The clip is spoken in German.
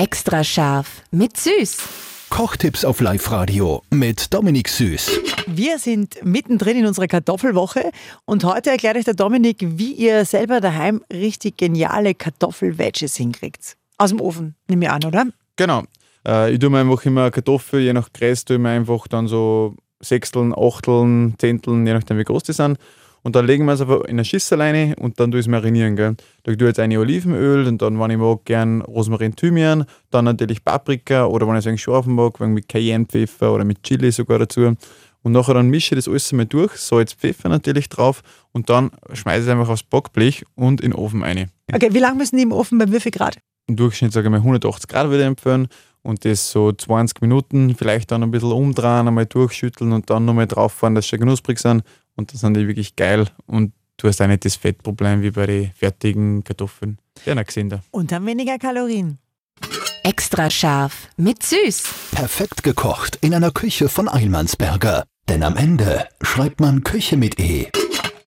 Extra scharf mit Süß. Kochtipps auf Live-Radio mit Dominik Süß. Wir sind mittendrin in unserer Kartoffelwoche und heute erklärt euch der Dominik, wie ihr selber daheim richtig geniale Kartoffel-Veggies hinkriegt. Aus dem Ofen, nehme ich an, oder? Genau. Äh, ich tue mir einfach immer Kartoffeln, je nach Größe tue ich mir einfach dann so Sechsteln, Achteln, Zehnteln, je nachdem wie groß die sind. Und dann legen wir es einfach in eine Schüssel rein und dann tue ich es marinieren. Gell. Da tue ich jetzt eine Olivenöl und dann, wenn ich mag, gern Rosmarin, Thymian, dann natürlich Paprika oder wenn ich es scharf mag, mit Cayennepfeffer oder mit Chili sogar dazu. Und nachher dann mische ich das alles einmal durch, Salz, Pfeffer natürlich drauf und dann schmeiße ich es einfach aufs Backblech und in den Ofen rein. Okay, wie lange müssen die im Ofen bei wie viel Grad? Im Durchschnitt sage ich mal 180 Grad würde ich empfehlen und das so 20 Minuten, vielleicht dann ein bisschen umdrehen, einmal durchschütteln und dann nochmal drauf fahren, dass sie knusprig sind und dann sind die wirklich geil und du hast auch nicht das Fettproblem wie bei den fertigen Kartoffeln. Die sind gesünder. Und haben weniger Kalorien. Extra scharf mit Süß. Perfekt gekocht in einer Küche von Eilmannsberger. Denn am Ende schreibt man Küche mit E.